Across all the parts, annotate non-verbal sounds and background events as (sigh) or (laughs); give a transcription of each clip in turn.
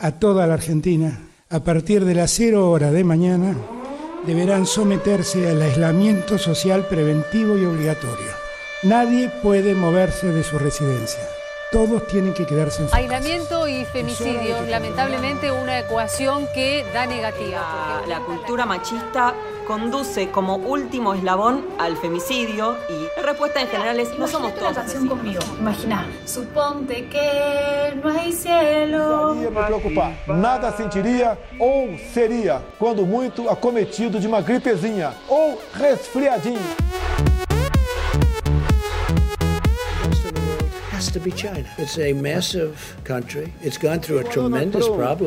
a toda la Argentina, a partir de las 0 hora de mañana, deberán someterse al aislamiento social preventivo y obligatorio. Nadie puede moverse de su residencia. Todos tienen que quedarse en su Aislamiento y femicidios, lamentablemente una ecuación que da negativa. La, la cultura machista conduce como último eslabón al femicidio y la respuesta en general es no somos todos canción conmigo. Imagina, suponte que no hay cielo. Não me preocupar. Nada sentiria ou seria, quando muito, acometido de uma gripezinha ou resfriadinho.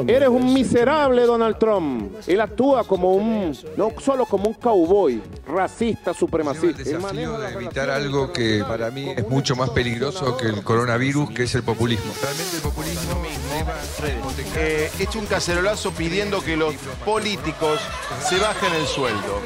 Eres un miserable Donald Trump. Él actúa como un, no solo como un cowboy, racista, el supremacista. desafío de evitar algo que para mí es mucho más peligroso que el coronavirus, que es el populismo. Realmente el populismo Eh, hecho un cacerolazo pidiendo que los políticos se bajen el sueldo.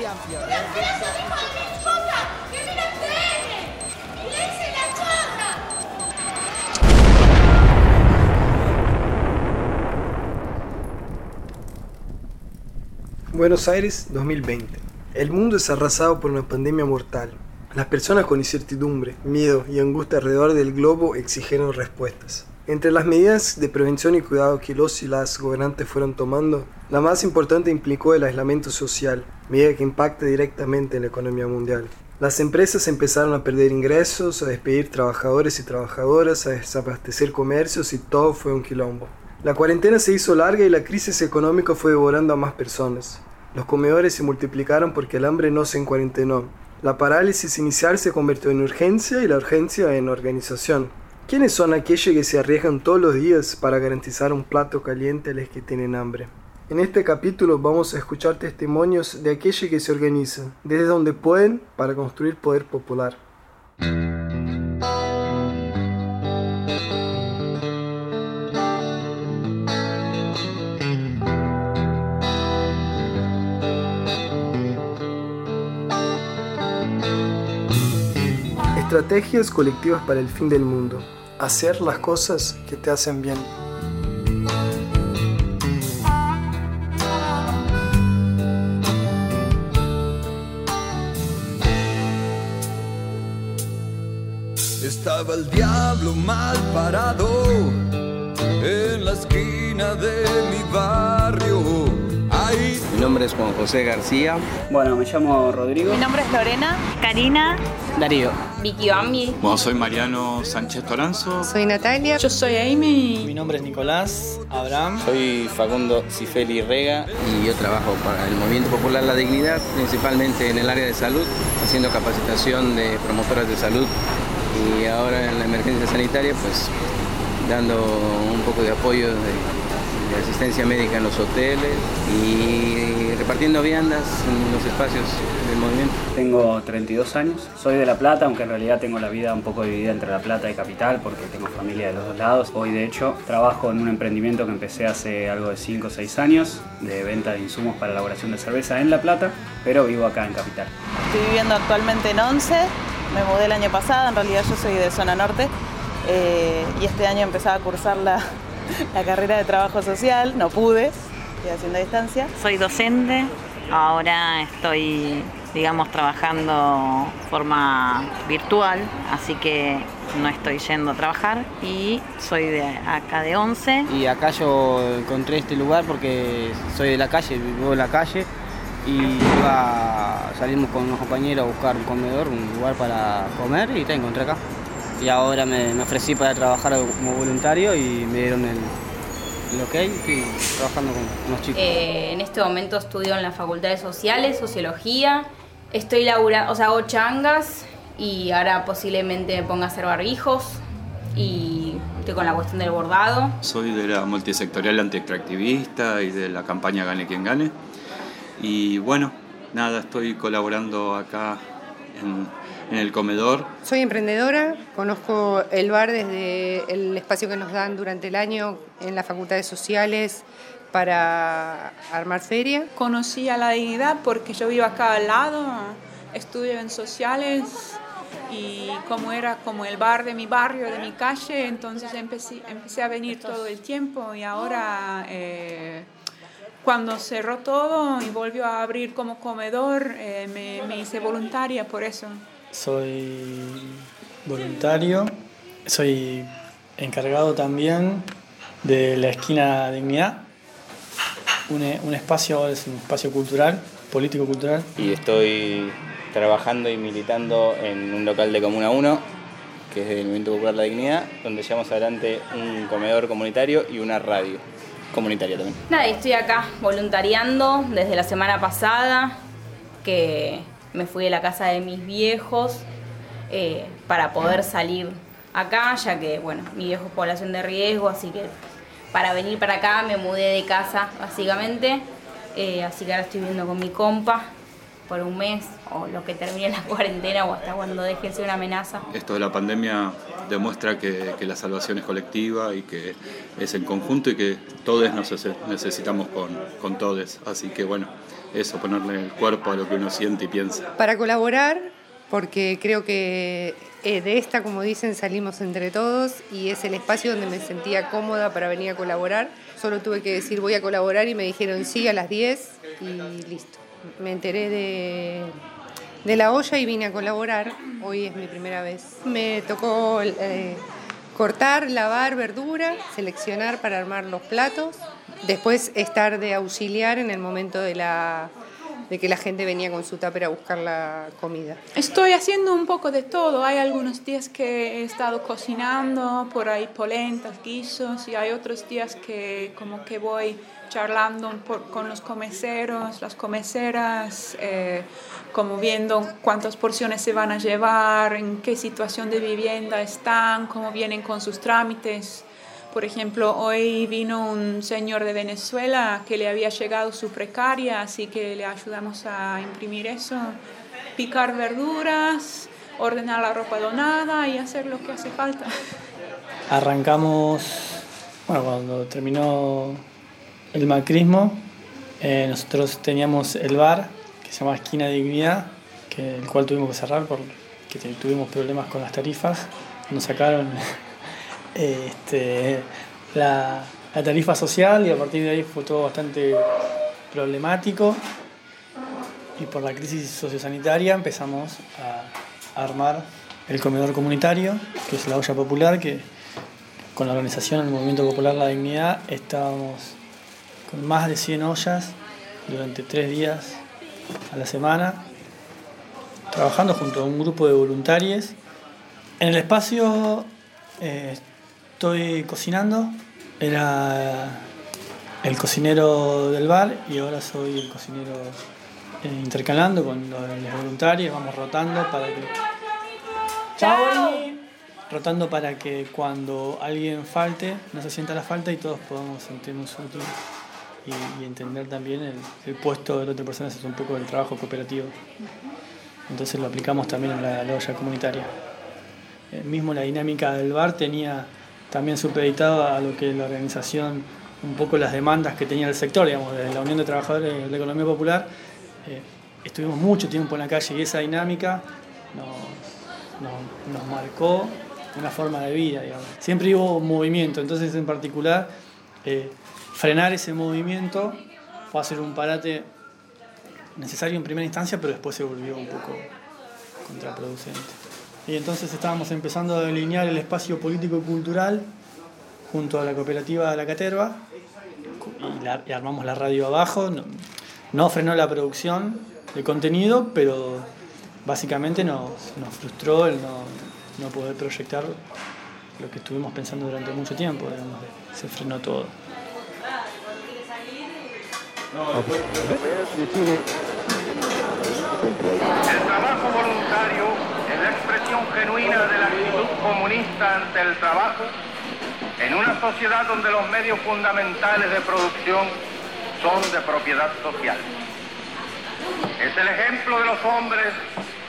Buenos Aires 2020. El mundo es arrasado por una pandemia mortal. Las personas con incertidumbre, miedo y angustia alrededor del globo exigieron respuestas. Entre las medidas de prevención y cuidado que los y las gobernantes fueron tomando, la más importante implicó el aislamiento social, medida que impacta directamente en la economía mundial. Las empresas empezaron a perder ingresos, a despedir trabajadores y trabajadoras, a desabastecer comercios y todo fue un quilombo. La cuarentena se hizo larga y la crisis económica fue devorando a más personas. Los comedores se multiplicaron porque el hambre no se encuarentenó. La parálisis inicial se convirtió en urgencia y la urgencia en organización. ¿Quiénes son aquellos que se arriesgan todos los días para garantizar un plato caliente a los que tienen hambre? En este capítulo vamos a escuchar testimonios de aquellos que se organizan, desde donde pueden, para construir poder popular. Estrategias colectivas para el fin del mundo. Hacer las cosas que te hacen bien. Estaba el diablo mal parado en la esquina de mi barrio. Mi nombre es Juan José García. Bueno, me llamo Rodrigo. Mi nombre es Lorena. Karina. Darío. Vicky Bambi. Bueno, soy Mariano Sánchez Toranzo. Soy Natalia. Yo soy Amy. Mi nombre es Nicolás Abraham. Soy Facundo Cifeli Rega y yo trabajo para el Movimiento Popular La Dignidad, principalmente en el área de salud, haciendo capacitación de promotoras de salud y ahora en la emergencia sanitaria, pues dando un poco de apoyo de, de asistencia médica en los hoteles y repartiendo viandas en los espacios del movimiento. Tengo 32 años, soy de La Plata, aunque en realidad tengo la vida un poco dividida entre La Plata y Capital porque tengo familia de los dos lados. Hoy de hecho trabajo en un emprendimiento que empecé hace algo de 5 o 6 años de venta de insumos para elaboración de cerveza en La Plata, pero vivo acá en Capital. Estoy viviendo actualmente en Once, me mudé el año pasado, en realidad yo soy de zona norte eh, y este año empezaba a cursar la, (laughs) la carrera de trabajo social, no pude, estoy haciendo a distancia. Soy docente, ahora estoy, digamos, trabajando de forma virtual, así que no estoy yendo a trabajar y soy de acá de 11. Y acá yo encontré este lugar porque soy de la calle, vivo en la calle y iba, salimos con unos compañeros a buscar un comedor, un lugar para comer y te encontré acá. Y ahora me, me ofrecí para trabajar como voluntario y me dieron el, el ok, estoy trabajando con unos chicos. Eh, en este momento estudio en la Facultad de Sociales, Sociología. Estoy laburando, o sea, hago changas y ahora posiblemente me ponga a hacer barbijos y estoy con la cuestión del bordado. Soy de la multisectorial antiextractivista y de la campaña Gane quien gane. Y bueno, nada, estoy colaborando acá en, en el comedor. Soy emprendedora, conozco el bar desde el espacio que nos dan durante el año en la Facultad de Sociales para armar feria. Conocí a la dignidad porque yo vivo acá al lado, estudio en sociales y como era como el bar de mi barrio, de mi calle, entonces empecé, empecé a venir todo el tiempo y ahora eh, cuando cerró todo y volvió a abrir como comedor, eh, me, me hice voluntaria por eso. Soy voluntario, soy encargado también de la esquina Dignidad, un, un espacio, es un espacio cultural, político-cultural. Y estoy trabajando y militando en un local de Comuna 1, que es del Movimiento Popular La Dignidad, donde llevamos adelante un comedor comunitario y una radio comunitaria también. Nada, estoy acá voluntariando desde la semana pasada, que me fui de la casa de mis viejos eh, para poder salir acá, ya que, bueno, mi viejo es población de riesgo, así que para venir para acá me mudé de casa, básicamente. Eh, así que ahora estoy viviendo con mi compa por un mes o lo que termine la (laughs) cuarentena o hasta cuando deje de ser una amenaza. Esto de la pandemia demuestra que, que la salvación es colectiva y que es en conjunto y que todos nos necesitamos con, con todos. Así que bueno, eso, ponerle el cuerpo a lo que uno siente y piensa. Para colaborar, porque creo que eh, de esta, como dicen, salimos entre todos y es el espacio donde me sentía cómoda para venir a colaborar. Solo tuve que decir voy a colaborar y me dijeron sí a las 10 y listo. Me enteré de, de la olla y vine a colaborar. Hoy es mi primera vez. Me tocó eh, cortar, lavar verdura, seleccionar para armar los platos, después estar de auxiliar en el momento de la de que la gente venía con su tupper a buscar la comida. Estoy haciendo un poco de todo. Hay algunos días que he estado cocinando, por ahí polentas, guisos, y hay otros días que como que voy charlando con los comeseros, las comeseras, eh, como viendo cuántas porciones se van a llevar, en qué situación de vivienda están, cómo vienen con sus trámites. Por ejemplo, hoy vino un señor de Venezuela que le había llegado su precaria, así que le ayudamos a imprimir eso, picar verduras, ordenar la ropa donada y hacer lo que hace falta. Arrancamos, bueno, cuando terminó el macrismo, eh, nosotros teníamos el bar que se llama Esquina Dignidad, que, el cual tuvimos que cerrar porque tuvimos problemas con las tarifas. Nos sacaron este, la, tarifa social y a partir de ahí fue todo bastante problemático y por la crisis sociosanitaria empezamos a, armar el comedor comunitario, que es la olla popular, que con la organización del Movimiento Popular La Dignidad estábamos con más de 100 ollas durante tres días a la semana, trabajando junto a un grupo de voluntarios. En el espacio eh, Estoy cocinando, era el cocinero del bar y ahora soy el cocinero eh, intercalando con los voluntarios, vamos rotando para que... ¡Chao! Rotando para que cuando alguien falte, no se sienta la falta y todos podamos sentirnos útiles y, entender también el, puesto de la otra persona, es un poco del trabajo cooperativo. Entonces lo aplicamos también en la, olla comunitaria. Eh, mismo la dinámica del bar tenía también supeditado a lo que la organización, un poco las demandas que tenía el sector, digamos, desde la Unión de Trabajadores de la Economía Popular, eh, estuvimos mucho tiempo en la calle y esa dinámica nos, marcó una forma de vida, digamos. Siempre hubo movimiento, entonces en particular eh, frenar ese movimiento fue hacer un parate necesario en primera instancia, pero después se volvió un poco contraproducente. Y entonces estábamos empezando a delinear el espacio político-cultural junto a la cooperativa de la Caterva y, armamos la radio abajo. No, frenó la producción de contenido, pero básicamente nos, frustró el no, poder proyectar lo que estuvimos pensando durante mucho tiempo. se frenó todo. El trabajo voluntario expresión genuina de la actitud comunista ante el trabajo en una sociedad donde los medios fundamentales de producción son de propiedad social. Es el ejemplo de los hombres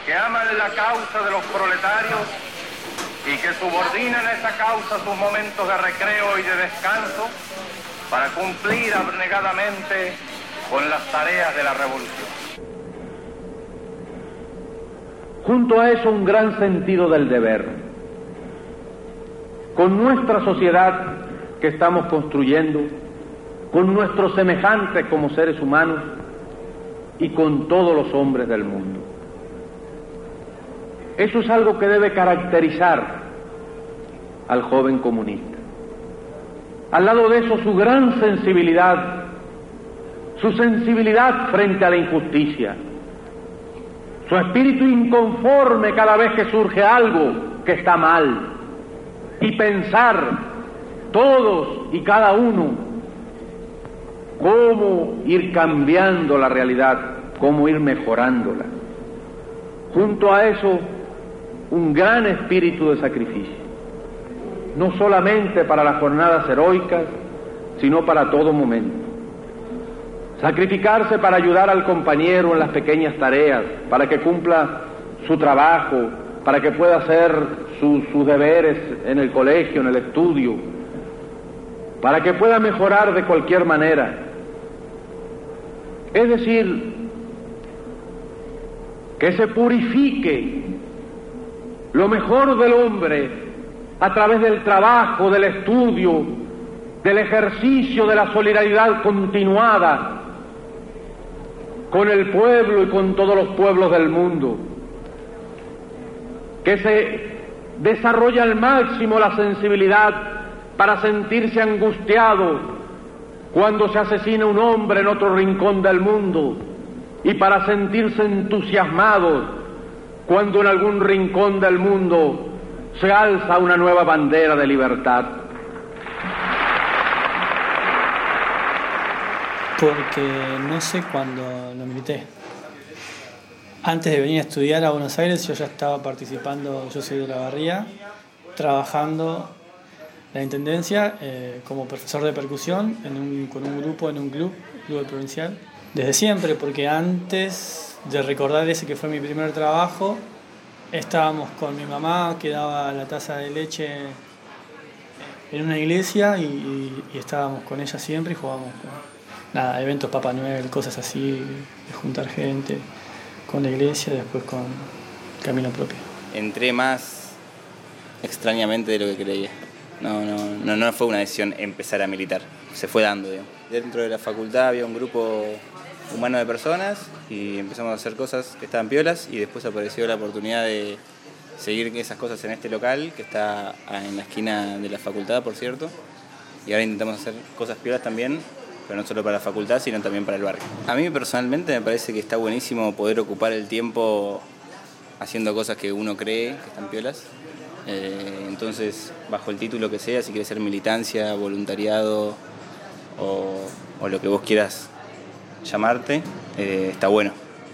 que aman la causa de los proletarios y que subordinan a esa causa sus momentos de recreo y de descanso para cumplir abnegadamente con las tareas de la revolución. Junto a eso un gran sentido del deber. Con nuestra sociedad que estamos construyendo, con nuestros semejantes como seres humanos y con todos los hombres del mundo. Eso es algo que debe caracterizar al joven comunista. Al lado de eso su gran sensibilidad, su sensibilidad frente a la injusticia, su espíritu inconforme cada vez que surge algo que está mal y pensar todos y cada uno cómo ir cambiando la realidad, cómo ir mejorándola. Junto a eso, un gran espíritu de sacrificio, no solamente para las jornadas heroicas, sino para todo momento. Sacrificarse para ayudar al compañero en las pequeñas tareas, para que cumpla su trabajo, para que pueda hacer sus deberes en el colegio, en el estudio, para que pueda mejorar de cualquier manera. Es decir, que se purifique lo mejor del hombre a través del trabajo, del estudio, del ejercicio de la solidaridad continuada con el pueblo y con todos los pueblos del mundo, que se desarrolla al máximo la sensibilidad para sentirse angustiado cuando se asesina un hombre en otro rincón del mundo y para sentirse entusiasmado cuando en algún rincón del mundo se alza una nueva bandera de libertad. Porque no sé cuándo lo milité. Antes de venir a estudiar a Buenos Aires yo ya estaba participando, yo soy de la Barría, trabajando la Intendencia eh, como profesor de percusión con un grupo, en un club, club provincial, desde siempre, porque antes de recordar ese que fue mi primer trabajo, estábamos con mi mamá que daba la taza de leche en una iglesia y, estábamos con ella siempre y jugábamos nada, eventos Papá Noel, cosas así, juntar gente con la iglesia, después con camino propio. Entré más extrañamente de lo que creía. No, no, no, no fue una decisión empezar a militar, se fue dando. Dentro de la facultad había un grupo humano de personas y empezamos a hacer cosas que estaban piolas y después apareció la oportunidad de seguir esas cosas en este local que está en la esquina de la facultad, por cierto. Y ahora intentamos hacer cosas piolas también pero no solo para la facultad, sino también para el barrio. A mí personalmente me parece que está buenísimo poder ocupar el tiempo haciendo cosas que uno cree que están piolas. Eh, entonces, bajo el título que sea, si quieres ser militancia, voluntariado o, lo que vos quieras llamarte, eh, está bueno.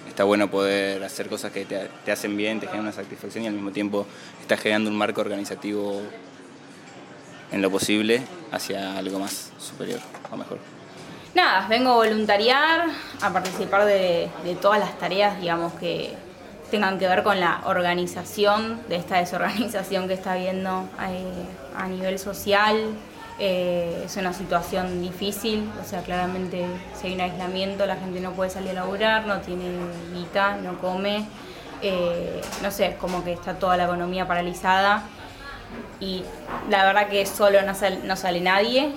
Está bueno poder hacer cosas que te, te hacen bien, te generan una satisfacción y al mismo tiempo estás generando un marco organizativo en lo posible hacia algo más superior o mejor. Nada, vengo a voluntariar, a participar de, todas las tareas, digamos, que tengan que ver con la organización de esta desorganización que está habiendo eh, a nivel social. Eh, es una situación difícil, o sea, claramente si hay un aislamiento, la gente no puede salir a laburar, no tiene guita, no come. Eh, no sé, como que está toda la economía paralizada y la verdad que solo no sale nadie,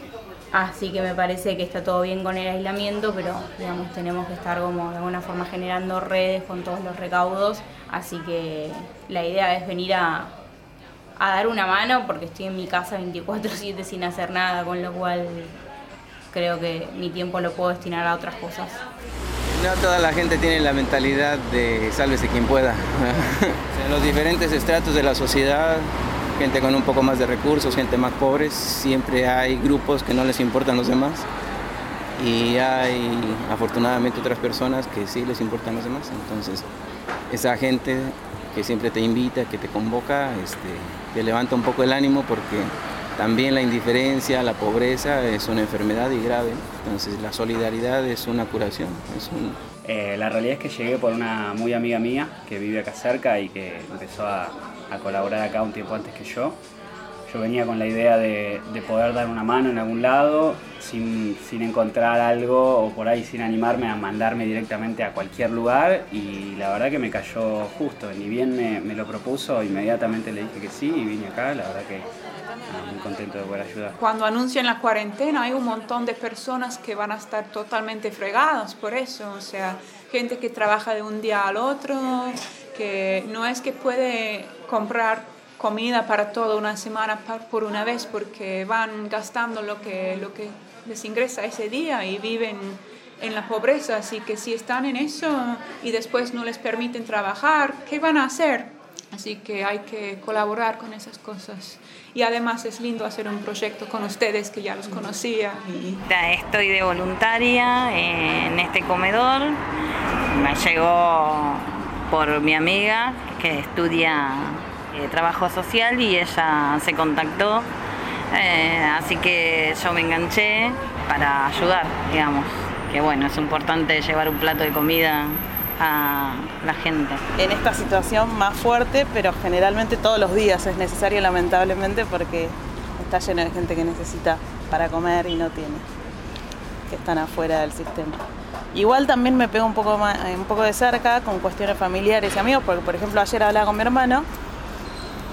Así que me parece que está todo bien con el aislamiento, pero digamos tenemos que estar como de alguna forma generando redes con todos los recaudos. Así que la idea es venir a, a dar una mano porque estoy en mi casa 24/7 sin hacer nada, con lo cual creo que mi tiempo lo puedo destinar a otras cosas. No toda la gente tiene la mentalidad de sálvese quien pueda. (laughs) en los diferentes estratos de la sociedad gente con un poco más de recursos, gente más pobre, siempre hay grupos que no les importan los demás y hay afortunadamente otras personas que sí les importan los demás. Entonces, esa gente que siempre te invita, que te convoca, este, te levanta un poco el ánimo porque también la indiferencia, la pobreza es una enfermedad y grave. Entonces, la solidaridad es una curación. Eh, la realidad es que llegué por una muy amiga mía que vive acá cerca y que empezó a a colaborar acá un tiempo antes que yo. yo venía con la idea de, de poder dar una mano en algún lado sin, sin, encontrar algo o por ahí sin animarme a mandarme directamente a cualquier lugar y la verdad que me cayó justo, ni bien me, me lo propuso, inmediatamente le dije que sí y vine acá, la verdad que muy contento de poder ayudar. Cuando anuncian la cuarentena hay un montón de personas que van a estar totalmente fregadas por eso, o sea, gente que trabaja de un día al otro, que no es que puede comprar comida para toda una semana por una vez porque van gastando lo que, lo que les ingresa ese día y viven en la pobreza. Así que si están en eso y después no les permiten trabajar, ¿qué van a hacer? Así que hay que colaborar con esas cosas. Y además es lindo hacer un proyecto con ustedes que ya los conocía. Y... Estoy de voluntaria en este comedor. Me llegó por mi amiga que estudia eh, trabajo social y ella se contactó. Eh, así que yo me enganché para ayudar, digamos. Que bueno, es importante llevar un plato de comida a la gente. En esta situación más fuerte, pero generalmente todos los días es necesario lamentablemente porque está lleno de gente que necesita para comer y no tiene, que están afuera del sistema. Igual también me pego un poco, un poco de cerca con cuestiones familiares y amigos, porque por ejemplo ayer hablaba con mi hermano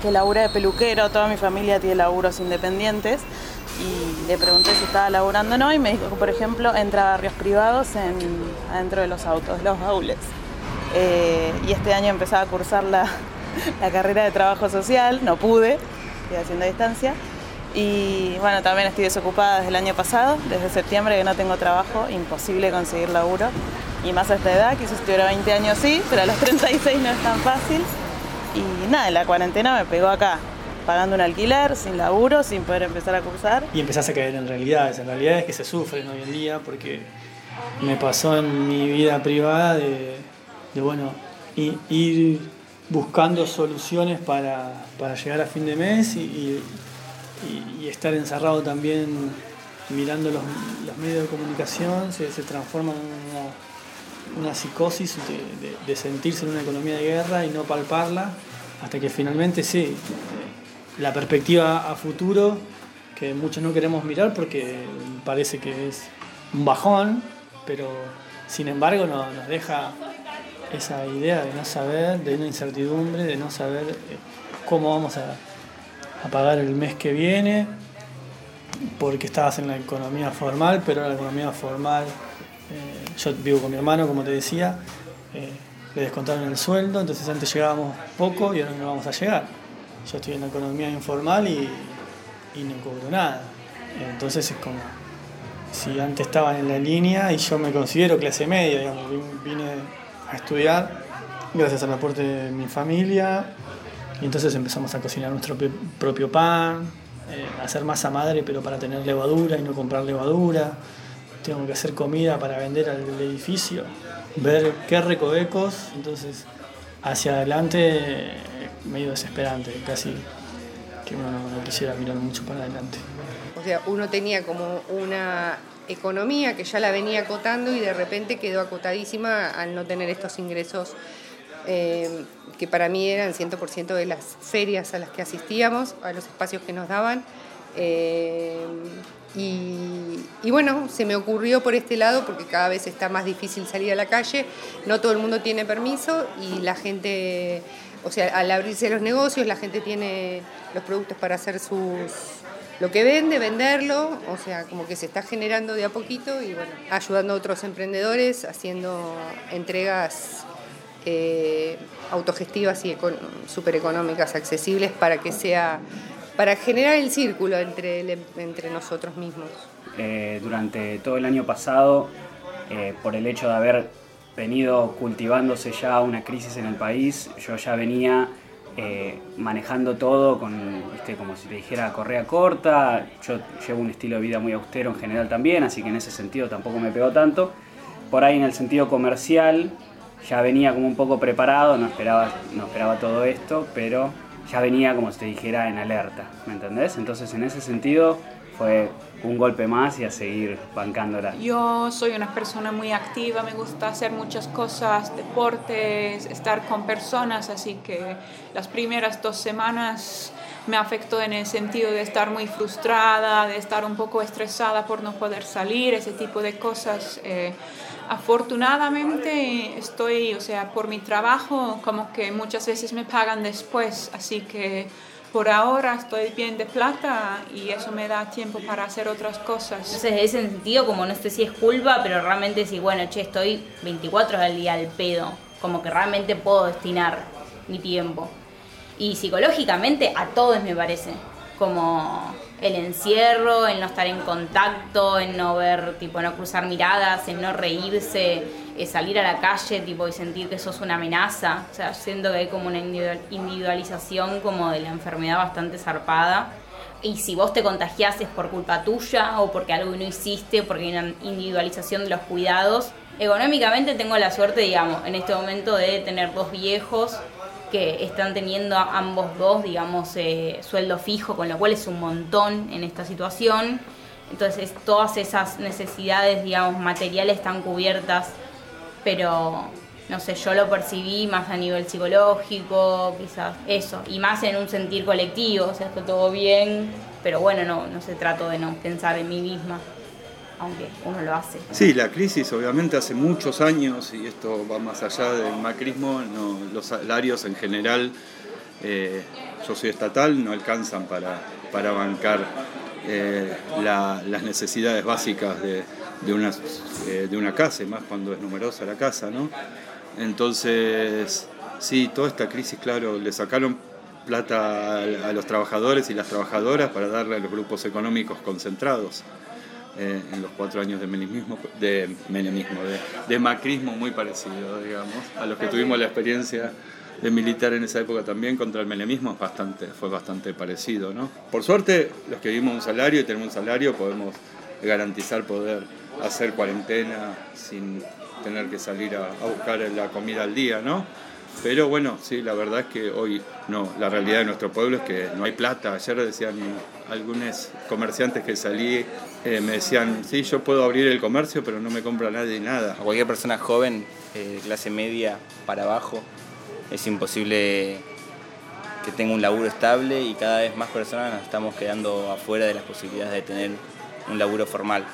que labura de peluquero, toda mi familia tiene laburos independientes y le pregunté si estaba laburando o no y me dijo por ejemplo entra a barrios privados en, adentro de los autos, los baúles. Eh, y este año empezaba a cursar la, (laughs) la, carrera de trabajo social, no pude, estoy haciendo distancia. Y bueno, también estoy desocupada desde el año pasado, desde septiembre que no tengo trabajo, imposible conseguir laburo. Y más a esta edad, quizás si tuviera 20 años sí, pero a los 36 no es tan fácil. Y nada, la cuarentena me pegó acá, pagando un alquiler, sin laburo, sin poder empezar a cursar. Y empezás a caer en realidades, en realidades que se sufren hoy en día, porque me pasó en mi vida privada de, bueno, ir buscando soluciones para, llegar a fin de mes y, estar encerrado también mirando los, medios de comunicación, se, se transforma en una una psicosis de, sentirse en una economía de guerra y no palparla, hasta que finalmente sí, la perspectiva a futuro, que muchos no queremos mirar porque parece que es un bajón, pero sin embargo nos, deja esa idea de no saber, de una incertidumbre, de no saber eh, cómo vamos a, a pagar el mes que viene, porque estabas en la economía formal, pero la economía formal eh, yo vivo con mi hermano, como te decía, eh, le descontaron el sueldo, entonces antes llegábamos poco y ahora no vamos a llegar. Yo estoy en la economía informal y, no cobro nada. Entonces es como si antes estaban en la línea y yo me considero clase media, digamos, vine a estudiar gracias al aporte de mi familia y entonces empezamos a cocinar nuestro propio pan, eh, hacer masa madre pero para tener levadura y no comprar levadura tengo que hacer comida para vender al edificio, ver qué recovecos, entonces hacia adelante medio desesperante, casi que uno no, quisiera mirar mucho para adelante. O sea, uno tenía como una economía que ya la venía acotando y de repente quedó acotadísima al no tener estos ingresos eh, que para mí eran 100% de las ferias a las que asistíamos, a los espacios que nos daban. Eh, y, bueno, se me ocurrió por este lado, porque cada vez está más difícil salir a la calle, no todo el mundo tiene permiso y la gente, o sea, al abrirse los negocios, la gente tiene los productos para hacer sus lo que vende, venderlo, o sea, como que se está generando de a poquito y bueno, ayudando a otros emprendedores, haciendo entregas eh, autogestivas y súper económicas, accesibles para que sea para generar el círculo entre, entre nosotros mismos. Eh, durante todo el año pasado, eh, por el hecho de haber venido cultivándose ya una crisis en el país, yo ya venía eh, manejando todo con, como si te dijera, correa corta. Yo llevo un estilo de vida muy austero en general también, así que en ese sentido tampoco me pegó tanto. Por ahí en el sentido comercial ya venía como un poco preparado, no esperaba, no esperaba todo esto, pero ya venía, como si te dijera, en alerta, ¿me entendés? Entonces, en ese sentido, fue un golpe más y a seguir bancándola. Yo soy una persona muy activa, me gusta hacer muchas cosas, deportes, estar con personas, así que las primeras dos semanas me afectó en el sentido de estar muy frustrada, de estar un poco estresada por no poder salir, ese tipo de cosas. Eh, afortunadamente estoy, o sea, por mi trabajo, como que muchas veces me pagan después, así que por ahora estoy bien de plata y eso me da tiempo para hacer otras cosas. Entonces, en ese sentido, como no sé si es culpa, pero realmente si, bueno, che, estoy 24 horas al día al pedo, como que realmente puedo destinar mi tiempo. Y psicológicamente a todos me parece, como el encierro, el no estar en contacto, en no ver, tipo, no cruzar miradas, en no reírse, eh, salir a la calle, tipo, y sentir que sos una amenaza. O sea, siento que hay como una individualización como de la enfermedad bastante zarpada. Y si vos te contagias es por culpa tuya o porque algo no hiciste, porque hay una individualización de los cuidados. Económicamente tengo la suerte, digamos, en este momento de tener dos viejos que están teniendo ambos dos, digamos, eh, sueldo fijo, con lo cual es un montón en esta situación. Entonces todas esas necesidades, digamos, materiales están cubiertas, pero no sé, yo lo percibí más a nivel psicológico, quizás eso, y más en un sentir colectivo, o sea, está todo bien, pero bueno, no, no se trato de no pensar en mí misma aunque uno lo hace. Sí, la crisis obviamente hace muchos años, y esto va más allá del macrismo, los salarios en general, eh, yo soy estatal, no alcanzan para, para bancar eh, las necesidades básicas de, de, una, eh, de una casa, y más cuando es numerosa la casa, ¿no? Entonces, sí, toda esta crisis, claro, le sacaron plata a los trabajadores y las trabajadoras para darle a los grupos económicos concentrados. Eh, en los cuatro años de menemismo, de, menemismo de, macrismo muy parecido, digamos, a los que tuvimos la experiencia de militar en esa época también contra el menemismo bastante, fue bastante parecido. ¿no? Por suerte, los que vivimos un salario y tenemos un salario podemos garantizar poder hacer cuarentena sin tener que salir a, a buscar la comida al día, ¿no? Pero bueno, sí, la verdad es que hoy no, la realidad de nuestro pueblo es que no hay plata. Ayer decían algunos comerciantes que salí, eh, me decían, sí, yo puedo abrir el comercio, pero no me compra nadie nada. A cualquier persona joven, eh, clase media para abajo, es imposible que tenga un laburo estable y cada vez más personas nos estamos quedando afuera de las posibilidades de tener un laburo formal.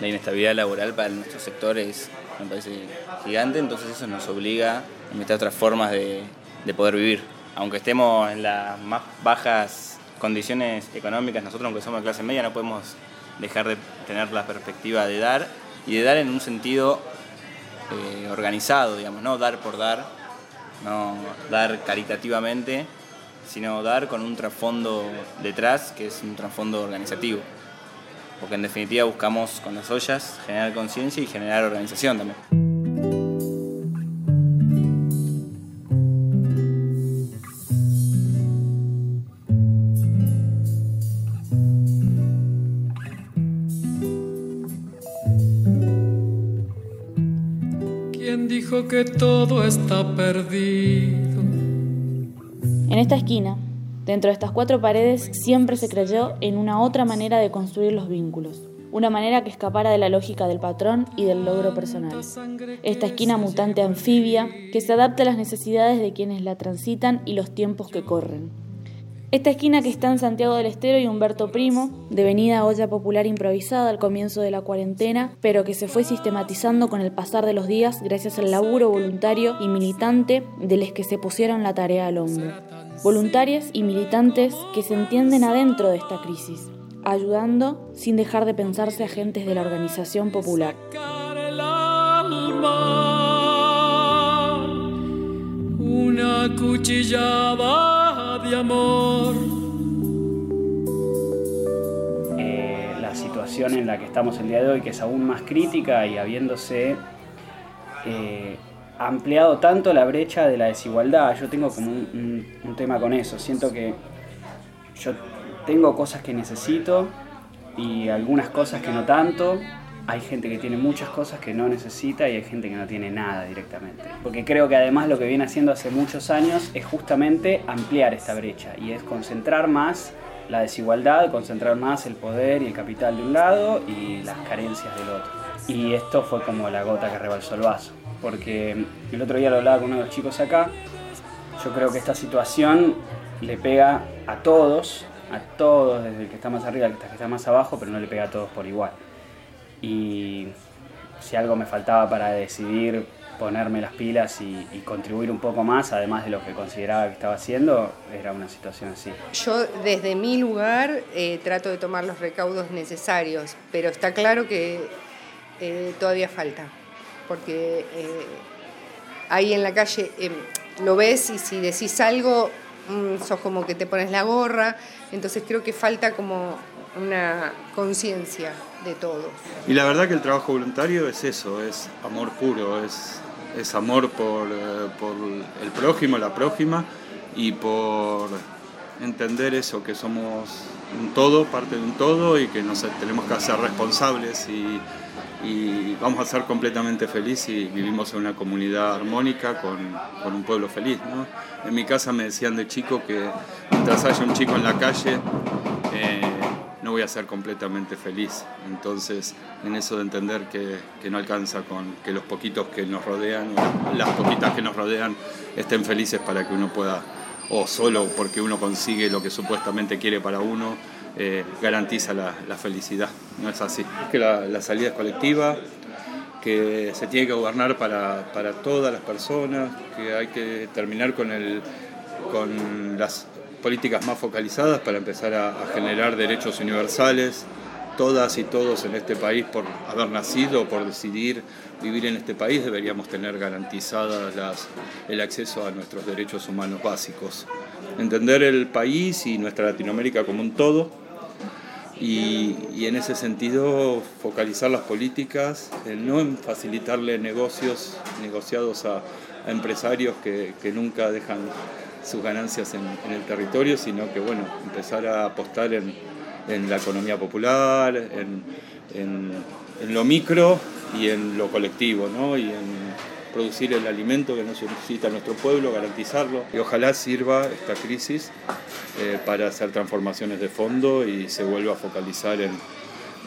La inestabilidad laboral para nuestro sector es, me parece, gigante, entonces eso nos obliga a inventar otras formas de, de poder vivir. Aunque estemos en las más bajas condiciones económicas, nosotros aunque somos de clase media no podemos dejar de tener la perspectiva de dar y de dar en un sentido eh, organizado, digamos, no dar por dar, no dar caritativamente, sino dar con un trasfondo detrás que es un trasfondo organizativo. Porque en definitiva buscamos con las ollas generar conciencia y generar organización también. que todo está perdido. En esta esquina, dentro de estas cuatro paredes, siempre se creyó en una otra manera de construir los vínculos. Una manera que escapara de la lógica del patrón y del logro personal. Esta esquina mutante anfibia que se adapta a las necesidades de quienes la transitan y los tiempos que corren. Esta esquina que está en Santiago del Estero y Humberto Primo, devenida olla popular improvisada al comienzo de la cuarentena, pero que se fue sistematizando con el pasar de los días gracias al laburo voluntario y militante de los que se pusieron la tarea al hombro. Voluntarios y militantes que se entienden adentro de esta crisis, ayudando sin dejar de pensarse agentes de la organización popular. Una cuchillada de amor. Eh, la situación en la que estamos el día de hoy, que es aún más crítica y habiéndose eh, ampliado tanto la brecha de la desigualdad, yo tengo como un, un tema con eso. Siento que yo tengo cosas que necesito y algunas cosas que no tanto, hay gente que tiene muchas cosas que no necesita y hay gente que no tiene nada directamente. Porque creo que además lo que viene haciendo hace muchos años es justamente ampliar esta brecha y es concentrar más la desigualdad, concentrar más el poder y el capital de un lado y las carencias del otro. Y esto fue como la gota que rebalsó el vaso, porque el otro día lo hablaba con uno de los chicos acá, yo creo que esta situación le pega a todos, a todos, desde el que está más arriba el que está más abajo, pero no le pega a todos por igual. Y si algo me faltaba para decidir ponerme las pilas y, y, contribuir un poco más, además de lo que consideraba que estaba haciendo, era una situación así. Yo desde mi lugar eh, trato de tomar los recaudos necesarios, pero está claro que eh, todavía falta, porque eh, ahí en la calle lo ves y si decís algo, mmm, sos como que te pones la gorra, entonces creo que falta como una conciencia de todos. Y la verdad que el trabajo voluntario es eso, es amor puro, es, es amor por, eh, por el prójimo, la prójima y por entender eso, que somos un todo, parte de un todo y que nos tenemos que hacer responsables y, y vamos a ser completamente felices y vivimos en una comunidad armónica con, con un pueblo feliz. ¿no? En mi casa me decían de chico que mientras haya un chico en la calle, eh, no voy a ser completamente feliz. Entonces, en eso de entender que, que, no alcanza con que los poquitos que nos rodean, las poquitas que nos rodean, estén felices para que uno pueda, o solo porque uno consigue lo que supuestamente quiere para uno, eh, garantiza la, la, felicidad. No es así. Es que la, la, salida es colectiva, que se tiene que gobernar para, para todas las personas, que hay que terminar con, el, con las políticas más focalizadas para empezar a, a, generar derechos universales. Todas y todos en este país, por haber nacido, por decidir vivir en este país, deberíamos tener garantizadas las, el acceso a nuestros derechos humanos básicos. Entender el país y nuestra Latinoamérica como un todo y, en ese sentido focalizar las políticas, no en facilitarle negocios negociados a, empresarios que, que nunca dejan sus ganancias en, el territorio, sino que bueno, empezar a apostar en, en la economía popular, en, en, lo micro y en lo colectivo, ¿no? y producir el alimento que necesita nuestro pueblo, garantizarlo. Y ojalá sirva esta crisis eh, para hacer transformaciones de fondo y se vuelva a focalizar en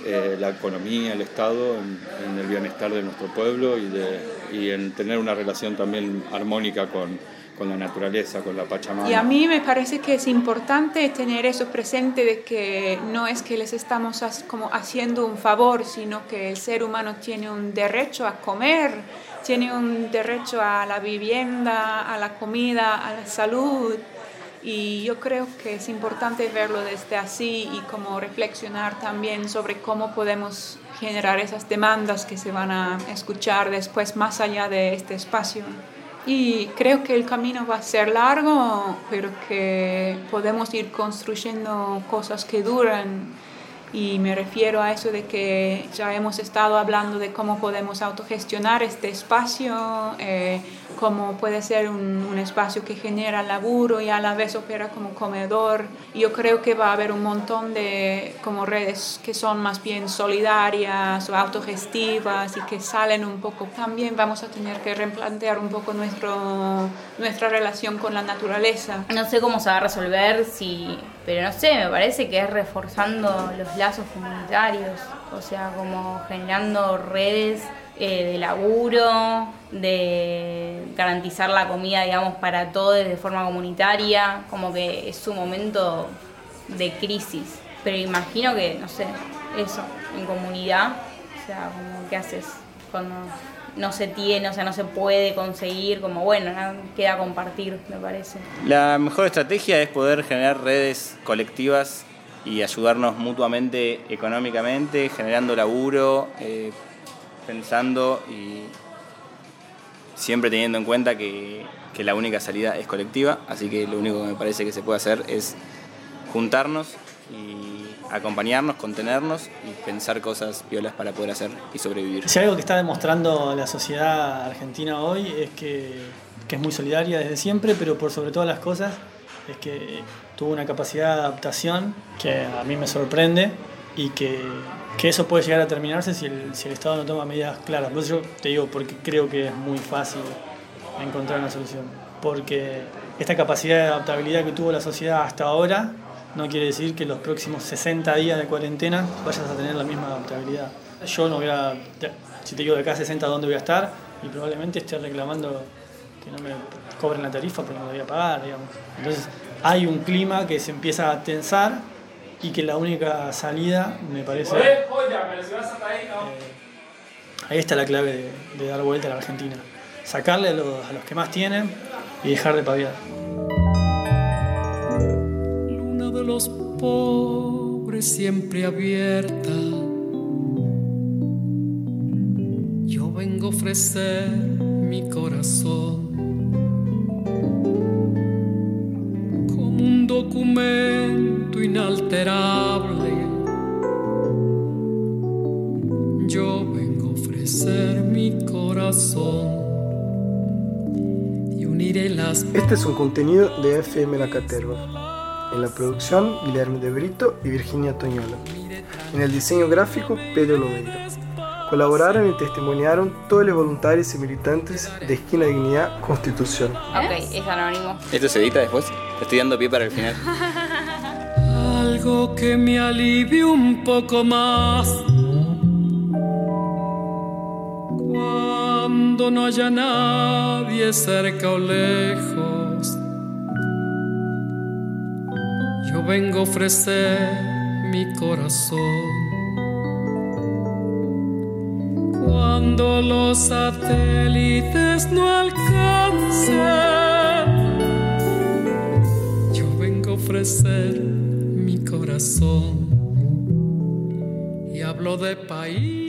eh, la economía, el Estado, en, en, el bienestar de nuestro pueblo y, de, y en tener una relación también armónica con, con la naturaleza, con la Pachamama. Y a mí me parece que es importante tener eso presente de que no es que les estamos como haciendo un favor, sino que el ser humano tiene un derecho a comer, tiene un derecho a la vivienda, a la comida, a la salud. Y yo creo que es importante verlo desde así y como reflexionar también sobre cómo podemos generar esas demandas que se van a escuchar después más allá de este espacio. Y creo que el camino va a ser largo, pero que podemos ir construyendo cosas que duran. Y me refiero a eso de que ya hemos estado hablando de cómo podemos autogestionar este espacio, eh, cómo puede ser un, un, espacio que genera laburo y a la vez opera como comedor. Yo creo que va a haber un montón de como redes que son más bien solidarias o autogestivas y que salen un poco. También vamos a tener que replantear un poco nuestro, nuestra relación con la naturaleza. No sé cómo se va a resolver, si, pero no sé, me parece que es reforzando los lazos comunitarios, o sea, como generando redes eh, de laburo, de garantizar la comida, digamos, para todos de forma comunitaria, como que es un momento de crisis. Pero imagino que, no sé, eso, en comunidad, o sea, como qué haces cuando no se tiene, o sea, no se puede conseguir, como bueno, queda compartir, me parece. La mejor estrategia es poder generar redes colectivas y ayudarnos mutuamente económicamente, generando laburo, eh, pensando y siempre teniendo en cuenta que, que, la única salida es colectiva, así que lo único que me parece que se puede hacer es juntarnos y acompañarnos, contenernos y pensar cosas violas para poder hacer y sobrevivir. Si algo que está demostrando la sociedad argentina hoy es que, que es muy solidaria desde siempre, pero por sobre todas las cosas es que tuvo una capacidad de adaptación que a mí me sorprende y que, que, eso puede llegar a terminarse si el, si el Estado no toma medidas claras. Por eso yo te digo, porque creo que es muy fácil encontrar una solución. Porque esta capacidad de adaptabilidad que tuvo la sociedad hasta ahora no quiere decir que los próximos 60 días de cuarentena vayas a tener la misma adaptabilidad. Yo no voy a, si te digo de acá a 60 dónde voy a estar, y probablemente esté reclamando que no me cobren la tarifa porque no la voy a pagar, digamos. Entonces hay un clima que se empieza a tensar y que la única salida me parece... Eh, ahí está la clave de, dar vuelta a la Argentina. Sacarle a los, a los que más tienen y dejar de paviar. Luna de los pobres siempre abierta. Yo vengo a ofrecer mi corazón un documento inalterable. Yo vengo a ofrecer mi corazón. Este es un contenido de FM La Caterva. En la producción, Guillermo de Brito y Virginia Toñola. En el diseño gráfico, Pedro Lobeira. Colaboraron y testimoniaron todos los voluntarios y militantes de Esquina Dignidad Constitución. Ok, es anónimo. ¿Esto se edita después? Te estoy dando pie para el final. Algo que me alivie un poco más. Cuando no haya nadie cerca o lejos, yo vengo a ofrecer mi corazón. Cuando los satélites no alcancen, yo vengo a ofrecer mi corazón y hablo de país.